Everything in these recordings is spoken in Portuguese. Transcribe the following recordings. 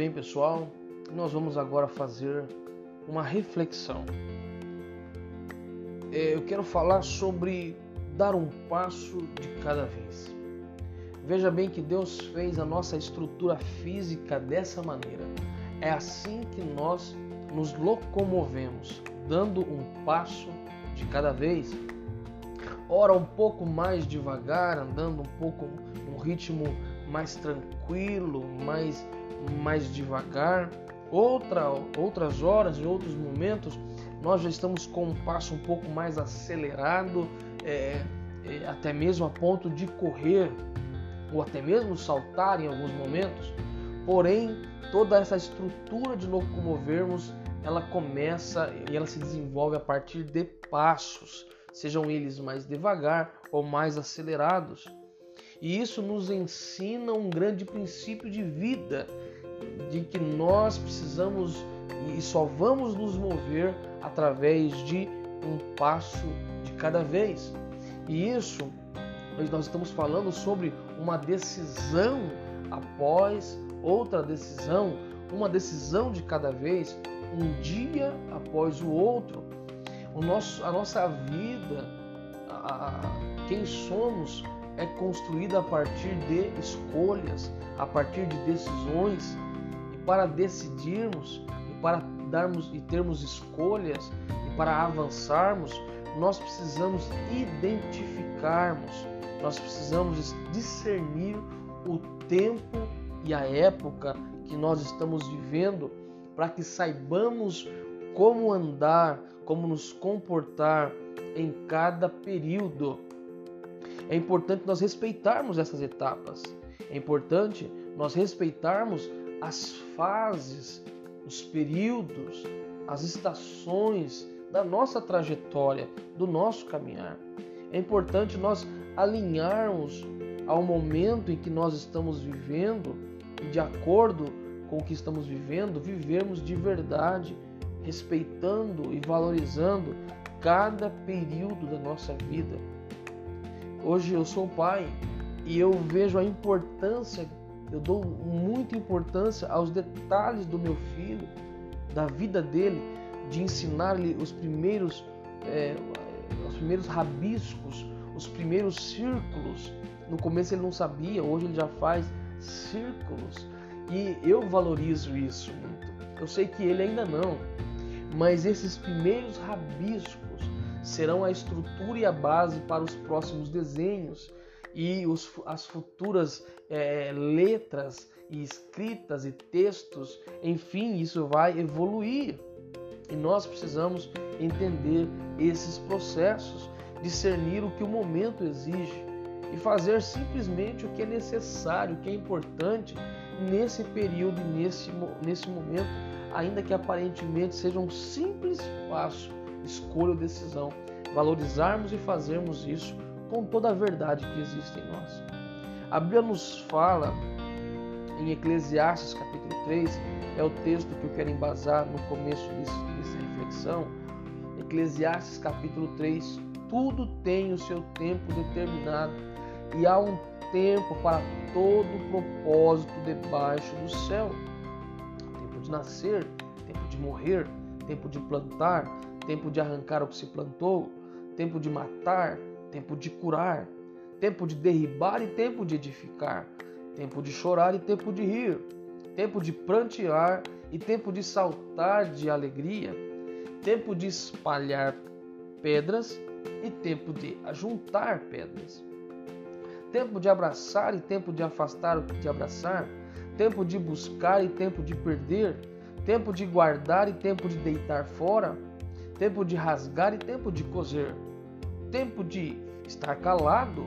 bem, pessoal? Nós vamos agora fazer uma reflexão. É, eu quero falar sobre dar um passo de cada vez. Veja bem que Deus fez a nossa estrutura física dessa maneira. É assim que nós nos locomovemos, dando um passo de cada vez. Ora, um pouco mais devagar, andando um pouco num ritmo mais tranquilo, mais, mais devagar. Outra, outras horas, em outros momentos, nós já estamos com um passo um pouco mais acelerado, é, é, até mesmo a ponto de correr ou até mesmo saltar em alguns momentos. Porém, toda essa estrutura de locomovermos, ela começa e ela se desenvolve a partir de passos, sejam eles mais devagar ou mais acelerados. E isso nos ensina um grande princípio de vida, de que nós precisamos e só vamos nos mover através de um passo de cada vez. E isso nós estamos falando sobre uma decisão após outra decisão, uma decisão de cada vez, um dia após o outro. O nosso, a nossa vida, a, a, quem somos, é construída a partir de escolhas, a partir de decisões. Para decidirmos e para darmos e termos escolhas e para avançarmos, nós precisamos identificarmos, nós precisamos discernir o tempo e a época que nós estamos vivendo para que saibamos como andar, como nos comportar em cada período é importante nós respeitarmos essas etapas. É importante nós respeitarmos as fases, os períodos, as estações da nossa trajetória, do nosso caminhar. É importante nós alinharmos ao momento em que nós estamos vivendo e, de acordo com o que estamos vivendo, vivermos de verdade, respeitando e valorizando cada período da nossa vida. Hoje eu sou pai e eu vejo a importância, eu dou muita importância aos detalhes do meu filho, da vida dele, de ensinar-lhe os primeiros, é, os primeiros rabiscos, os primeiros círculos. No começo ele não sabia, hoje ele já faz círculos e eu valorizo isso muito. Eu sei que ele ainda não, mas esses primeiros rabiscos serão a estrutura e a base para os próximos desenhos e os, as futuras é, letras e escritas e textos, enfim, isso vai evoluir. E nós precisamos entender esses processos, discernir o que o momento exige e fazer simplesmente o que é necessário, o que é importante nesse período nesse, nesse momento, ainda que aparentemente seja um simples passo escolha ou decisão, valorizarmos e fazermos isso com toda a verdade que existe em nós. A Bíblia nos fala em Eclesiastes capítulo 3, é o texto que eu quero embasar no começo desse, dessa reflexão. Eclesiastes capítulo 3, tudo tem o seu tempo determinado e há um tempo para todo propósito debaixo do céu. Tempo de nascer, tempo de morrer, tempo de plantar, tempo de arrancar o que se plantou, tempo de matar, tempo de curar, tempo de derribar e tempo de edificar, tempo de chorar e tempo de rir, tempo de prantear e tempo de saltar de alegria, tempo de espalhar pedras e tempo de ajuntar pedras, tempo de abraçar e tempo de afastar o que de abraçar, tempo de buscar e tempo de perder, tempo de guardar e tempo de deitar fora tempo de rasgar e tempo de coser, tempo de estar calado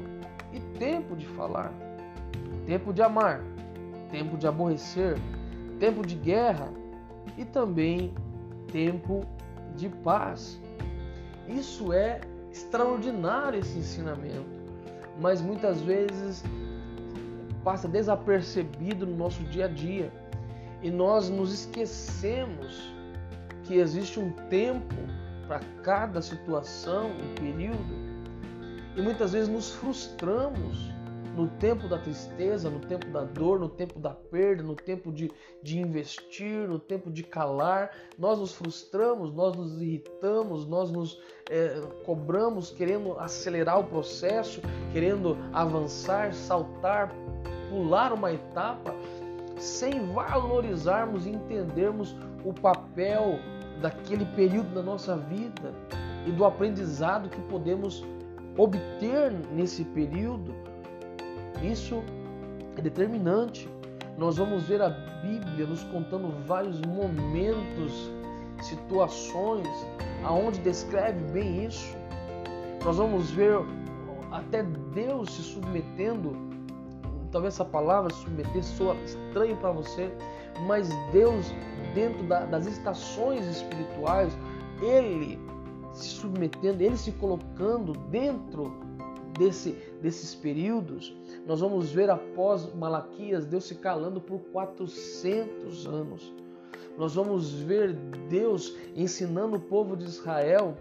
e tempo de falar, tempo de amar, tempo de aborrecer, tempo de guerra e também tempo de paz. Isso é extraordinário esse ensinamento, mas muitas vezes passa desapercebido no nosso dia a dia e nós nos esquecemos que existe um tempo para cada situação e período. E muitas vezes nos frustramos no tempo da tristeza, no tempo da dor, no tempo da perda, no tempo de, de investir, no tempo de calar. Nós nos frustramos, nós nos irritamos, nós nos é, cobramos, querendo acelerar o processo, querendo avançar, saltar, pular uma etapa, sem valorizarmos e entendermos o papel daquele período da nossa vida e do aprendizado que podemos obter nesse período, isso é determinante. Nós vamos ver a Bíblia nos contando vários momentos, situações aonde descreve bem isso. Nós vamos ver até Deus se submetendo. Talvez essa palavra submeter soa estranho para você, mas Deus, dentro da, das estações espirituais, Ele se submetendo, ele se colocando dentro desse, desses períodos, nós vamos ver após Malaquias Deus se calando por 400 anos. Nós vamos ver Deus ensinando o povo de Israel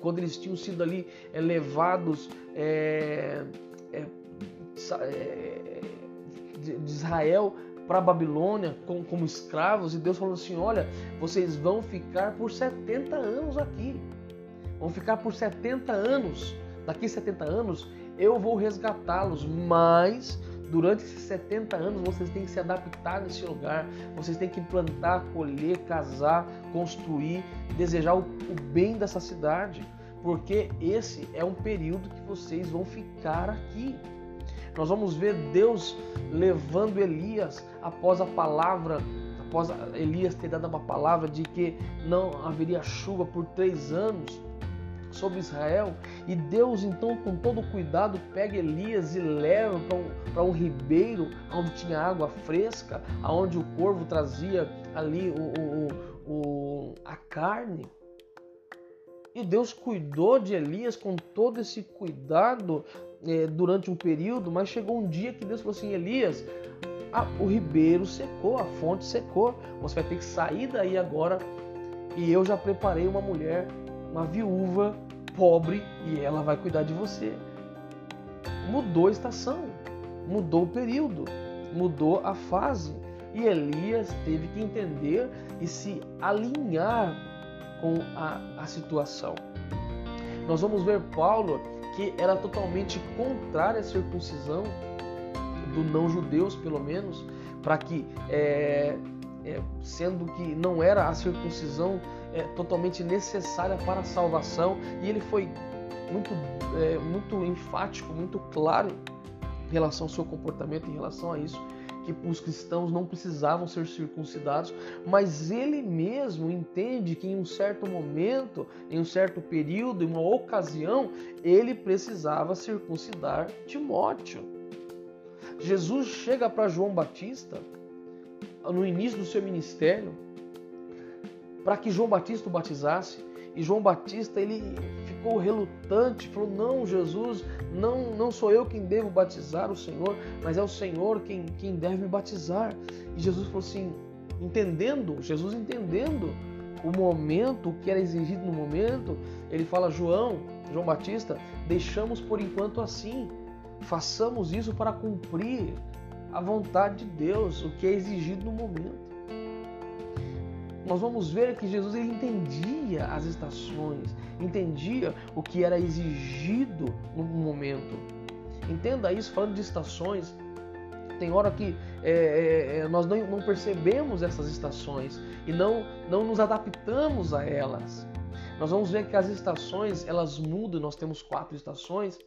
quando eles tinham sido ali levados é, é, é, de Israel para a Babilônia como, como escravos e Deus falou assim: Olha, vocês vão ficar por 70 anos aqui vão ficar por 70 anos. Daqui 70 anos eu vou resgatá-los, mas durante esses 70 anos vocês têm que se adaptar nesse lugar, vocês têm que plantar, colher, casar, construir, desejar o, o bem dessa cidade, porque esse é um período que vocês vão ficar aqui. Nós vamos ver Deus levando Elias após a palavra, após Elias ter dado uma palavra de que não haveria chuva por três anos sobre Israel. E Deus, então, com todo cuidado, pega Elias e leva para um, um, ribeiro onde tinha água fresca, aonde o corvo trazia ali o, o, o, a carne. E Deus cuidou de Elias com todo esse cuidado eh, durante um período, mas chegou um dia que Deus falou assim: Elias, a, o ribeiro secou, a fonte secou, você vai ter que sair daí agora. E eu já preparei uma mulher, uma viúva pobre e ela vai cuidar de você. Mudou a estação, mudou o período, mudou a fase. E Elias teve que entender e se alinhar com a, a situação. Nós vamos ver Paulo que era totalmente contrário à circuncisão, do não-judeus pelo menos, para que, é, é, sendo que não era a circuncisão é, totalmente necessária para a salvação e ele foi muito, é, muito enfático, muito claro em relação ao seu comportamento, em relação a isso, que os cristãos não precisavam ser circuncidados, mas ele mesmo entende que em um certo momento, em um certo período, em uma ocasião, ele precisava circuncidar Timóteo. Jesus chega para João Batista no início do seu ministério para que João Batista o batizasse. E João Batista ele ficou relutante, falou: "Não, Jesus, não, não sou eu quem devo batizar o Senhor, mas é o Senhor quem, quem deve me batizar". E Jesus falou assim, entendendo, Jesus entendendo o momento, o que era exigido no momento, ele fala: "João, João Batista, deixamos por enquanto assim. Façamos isso para cumprir a vontade de Deus, o que é exigido no momento" nós vamos ver que Jesus ele entendia as estações, entendia o que era exigido no momento. Entenda isso, falando de estações, tem hora que é, é, é, nós não, não, percebemos essas estações e não, não nos adaptamos a elas. Nós vamos ver que as estações elas mudam, nós temos quatro estações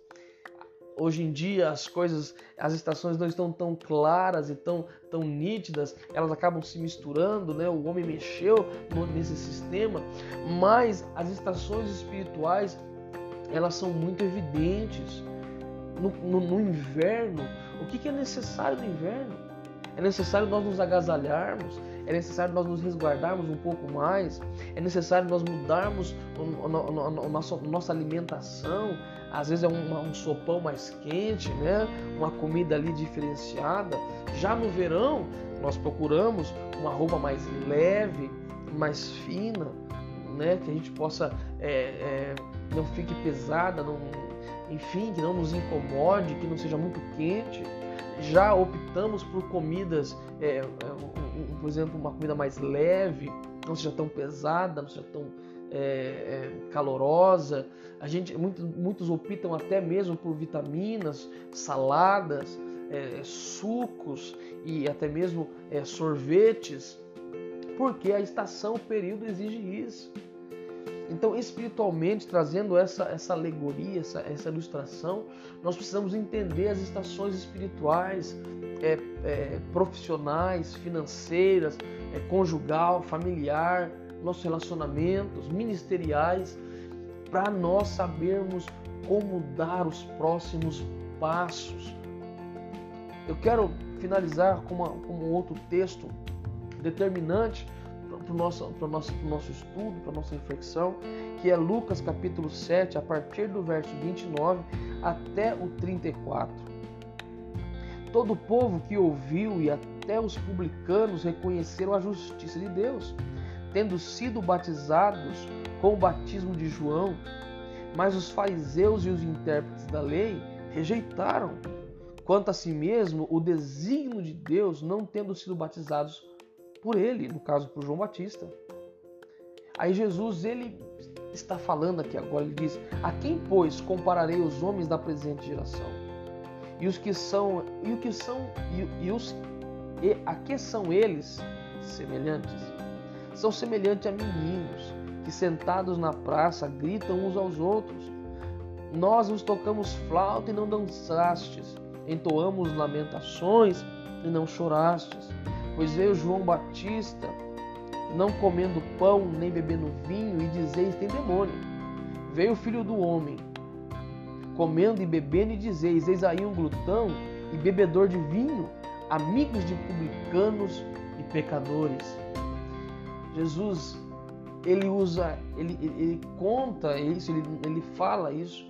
Hoje em dia as coisas, as estações não estão tão claras e tão, tão nítidas, elas acabam se misturando, né? O homem mexeu nesse sistema, mas as estações espirituais elas são muito evidentes. No, no, no inverno, o que, que é necessário no inverno? É necessário nós nos agasalharmos, é necessário nós nos resguardarmos um pouco mais, é necessário nós mudarmos a nossa, nossa alimentação, às vezes é um, um sopão mais quente, né? uma comida ali diferenciada. Já no verão, nós procuramos uma roupa mais leve, mais fina, né? que a gente possa, é, é, não fique pesada, não, enfim, que não nos incomode, que não seja muito quente. Já optamos por comidas, é, é por exemplo, uma comida mais leve, não seja tão pesada, não seja tão é, é, calorosa. A gente, muitos, muitos optam até mesmo por vitaminas, saladas, é, sucos e até mesmo é, sorvetes, porque a estação, o período exige isso. Então, espiritualmente, trazendo essa, essa alegoria, essa, essa ilustração, nós precisamos entender as estações espirituais, é, é, profissionais, financeiras, é, conjugal, familiar, nossos relacionamentos, ministeriais, para nós sabermos como dar os próximos passos. Eu quero finalizar com, uma, com um outro texto determinante para o nosso, nosso, nosso estudo, para a nossa reflexão, que é Lucas capítulo 7, a partir do verso 29 até o 34. Todo o povo que ouviu e até os publicanos reconheceram a justiça de Deus, tendo sido batizados com o batismo de João, mas os fariseus e os intérpretes da lei rejeitaram, quanto a si mesmo, o desígnio de Deus, não tendo sido batizados por ele, no caso por João Batista. Aí Jesus ele está falando aqui agora, ele diz: A quem pois compararei os homens da presente geração? E os que são e o que são e, e os e a que são eles semelhantes? São semelhantes a meninos que sentados na praça gritam uns aos outros. Nós nos tocamos flauta e não dançastes, entoamos lamentações e não chorastes. Pois veio João Batista, não comendo pão nem bebendo vinho, e dizeis: tem demônio. Veio o filho do homem, comendo e bebendo, e dizeis: eis aí um glutão e bebedor de vinho, amigos de publicanos e pecadores. Jesus, ele usa, ele, ele conta isso, ele, ele fala isso,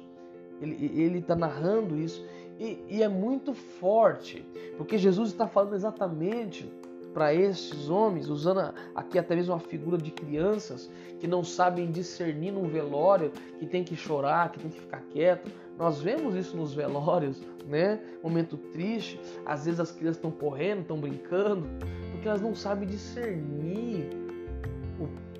ele está narrando isso, e, e é muito forte, porque Jesus está falando exatamente para estes homens, usando aqui até mesmo a figura de crianças que não sabem discernir num velório, que tem que chorar, que tem que ficar quieto. Nós vemos isso nos velórios, né? Momento triste, às vezes as crianças estão correndo, estão brincando, porque elas não sabem discernir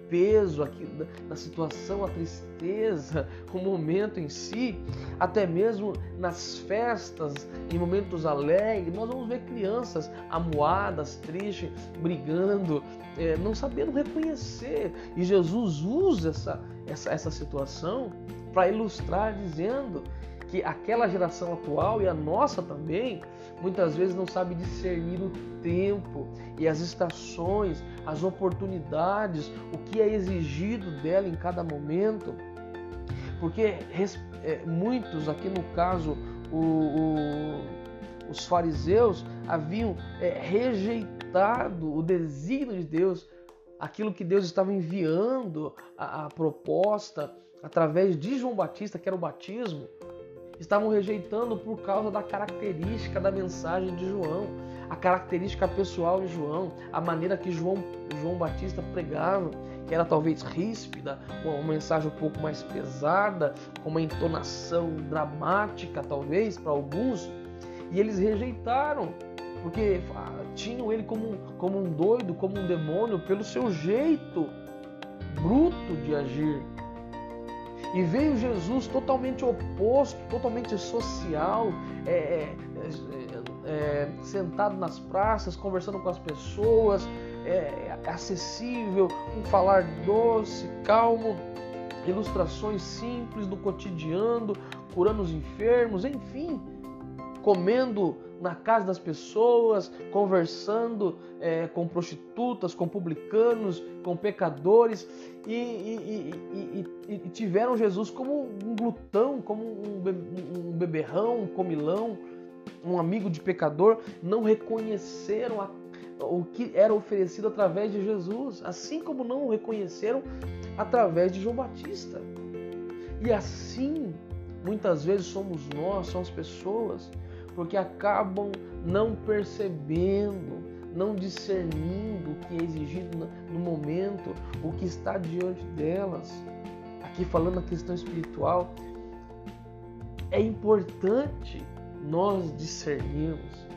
peso aqui da situação, a tristeza, o momento em si, até mesmo nas festas, em momentos alegres, nós vamos ver crianças amuadas, tristes, brigando, é, não sabendo reconhecer. E Jesus usa essa, essa, essa situação para ilustrar, dizendo que aquela geração atual e a nossa também, muitas vezes não sabe discernir o tempo e as estações, as oportunidades, o que é exigido dela em cada momento. Porque é, muitos, aqui no caso, o, o, os fariseus haviam é, rejeitado o desígnio de Deus, aquilo que Deus estava enviando, a, a proposta através de João Batista, que era o batismo estavam rejeitando por causa da característica da mensagem de João, a característica pessoal de João, a maneira que João, João Batista pregava, que era talvez ríspida, uma mensagem um pouco mais pesada, com uma entonação dramática, talvez, para alguns, e eles rejeitaram, porque ah, tinham ele como, como um doido, como um demônio, pelo seu jeito bruto de agir. E veio Jesus totalmente oposto, totalmente social, é, é, é, é, sentado nas praças, conversando com as pessoas, é, acessível, um falar doce, calmo, ilustrações simples do cotidiano, curando os enfermos, enfim, comendo na casa das pessoas, conversando é, com prostitutas, com publicanos, com pecadores e, e, e, e, tiveram Jesus como um glutão, como um beberrão, um comilão, um amigo de pecador, não reconheceram a, o que era oferecido através de Jesus, assim como não o reconheceram através de João Batista. E assim, muitas vezes somos nós, são as pessoas porque acabam não percebendo, não discernindo o que é exigido no momento, o que está diante delas. Aqui falando a questão espiritual, É importante nós discernirmos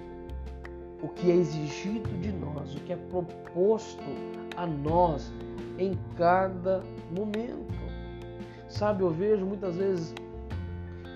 o que é exigido de nós, o que é proposto a nós em cada momento. Sabe, eu vejo muitas vezes,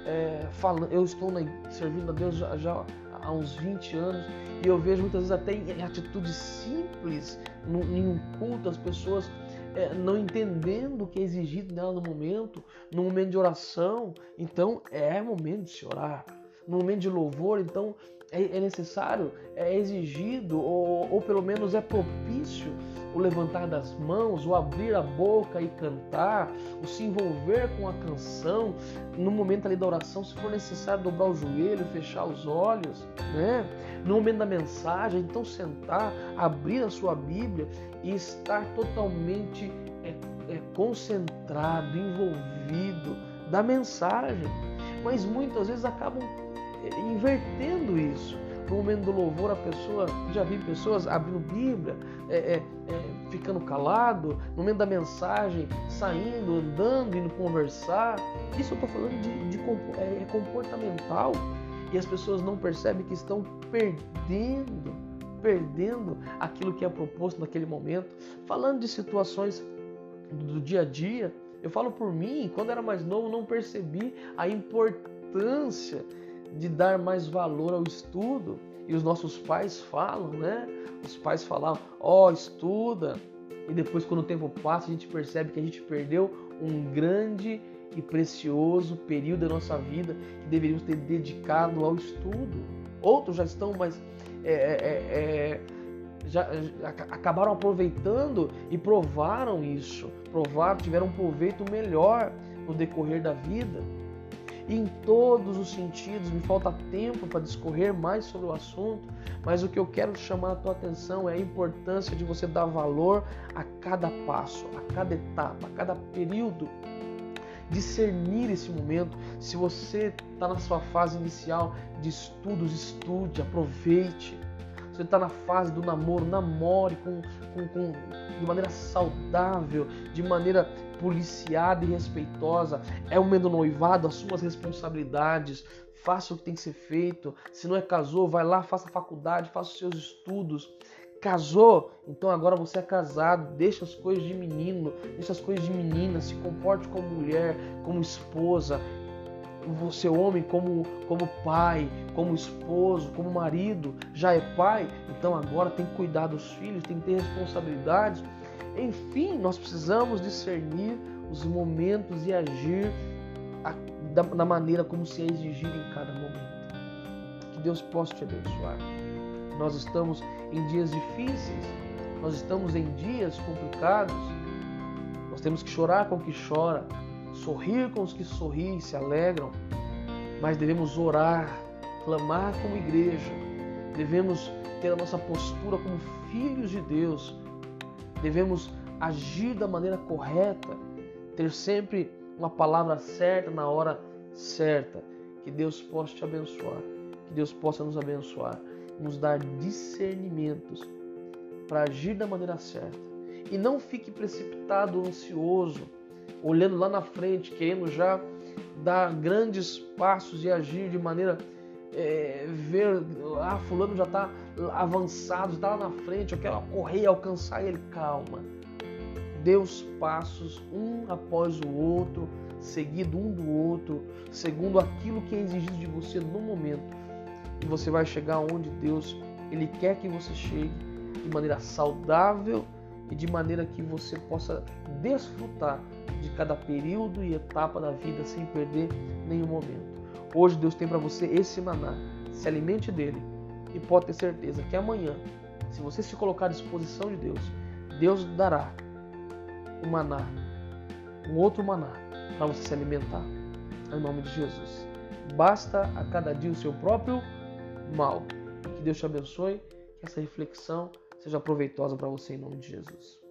é, falando, eu estou na, servindo a Deus já, já, há uns 20 anos e eu vejo muitas vezes até em atitudes simples, no, em um culto, as pessoas é, não entendendo o que é exigido dela no momento, no momento de oração. Então é momento de se orar. No momento de louvor, então é, é necessário, é exigido, ou, ou pelo menos é propício o levantar das mãos, o abrir a boca e cantar, o se envolver com a canção, no momento ali da oração, se for necessário dobrar o joelho, fechar os olhos, né? No momento da mensagem, então sentar, abrir a sua Bíblia e estar totalmente é, é, concentrado, envolvido da mensagem. Mas muitas vezes acabam invertendo isso. No momento do louvor, a pessoa, já vi pessoas abrindo Bíblia, é, é, é, ficando calado, no momento da mensagem, saindo, andando, indo conversar. Isso eu estou falando de, de é, é comportamental e as pessoas não percebem que estão perdendo, perdendo aquilo que é proposto naquele momento. Falando de situações do dia a dia, eu falo por mim, quando era mais novo, não percebi a importância de dar mais valor ao estudo. E os nossos pais falam, né? Os pais falavam, ó, oh, estuda. E depois, quando o tempo passa, a gente percebe que a gente perdeu um grande e precioso período da nossa vida que deveríamos ter dedicado ao estudo. Outros já estão mais. É, é, é, já, já, acabaram aproveitando e provaram isso. Provaram, tiveram um proveito melhor no decorrer da vida em todos os sentidos. Me falta tempo para discorrer mais sobre o assunto, mas o que eu quero chamar a tua atenção é a importância de você dar valor a cada passo, a cada etapa, a cada período. Discernir esse momento. Se você está na sua fase inicial de estudos, estude, aproveite. Se você está na fase do namoro, namore com, com, com, de maneira saudável, de maneira policiada e respeitosa. É momento do noivado, assuma as responsabilidades, faça o que tem que ser feito. Se não é casou, vai lá, faça a faculdade, faça os seus estudos. Casou, então agora você é casado, deixa as coisas de menino, deixa as coisas de menina, se comporte como mulher, como esposa, você homem como, como pai, como esposo, como marido, já é pai, então agora tem que cuidar dos filhos, tem que ter responsabilidades. Enfim, nós precisamos discernir os momentos e agir da, da maneira como se é exigido em cada momento. Que Deus possa te abençoar. Nós estamos em dias difíceis, nós estamos em dias complicados. Nós temos que chorar com o que chora, sorrir com os que sorriem e se alegram, mas devemos orar, clamar como igreja, devemos ter a nossa postura como filhos de Deus, devemos agir da maneira correta, ter sempre uma palavra certa na hora certa. Que Deus possa te abençoar, que Deus possa nos abençoar, nos dar discernimentos para agir da maneira certa. E não fique precipitado, ansioso, olhando lá na frente, querendo já dar grandes passos e agir de maneira é, ver, ah, fulano já está avançado, está lá na frente, eu quero correr e alcançar ele. Calma. Dê os passos um após o outro, seguido um do outro, segundo aquilo que é exigido de você no momento. E você vai chegar onde Deus ele quer que você chegue de maneira saudável e de maneira que você possa desfrutar de cada período e etapa da vida sem perder nenhum momento. Hoje Deus tem para você esse maná. Se alimente dele e pode ter certeza que amanhã, se você se colocar à disposição de Deus, Deus dará um maná, um outro maná para você se alimentar. Em nome de Jesus. Basta a cada dia o seu próprio mal. Que Deus te abençoe, que essa reflexão seja proveitosa para você em nome de Jesus.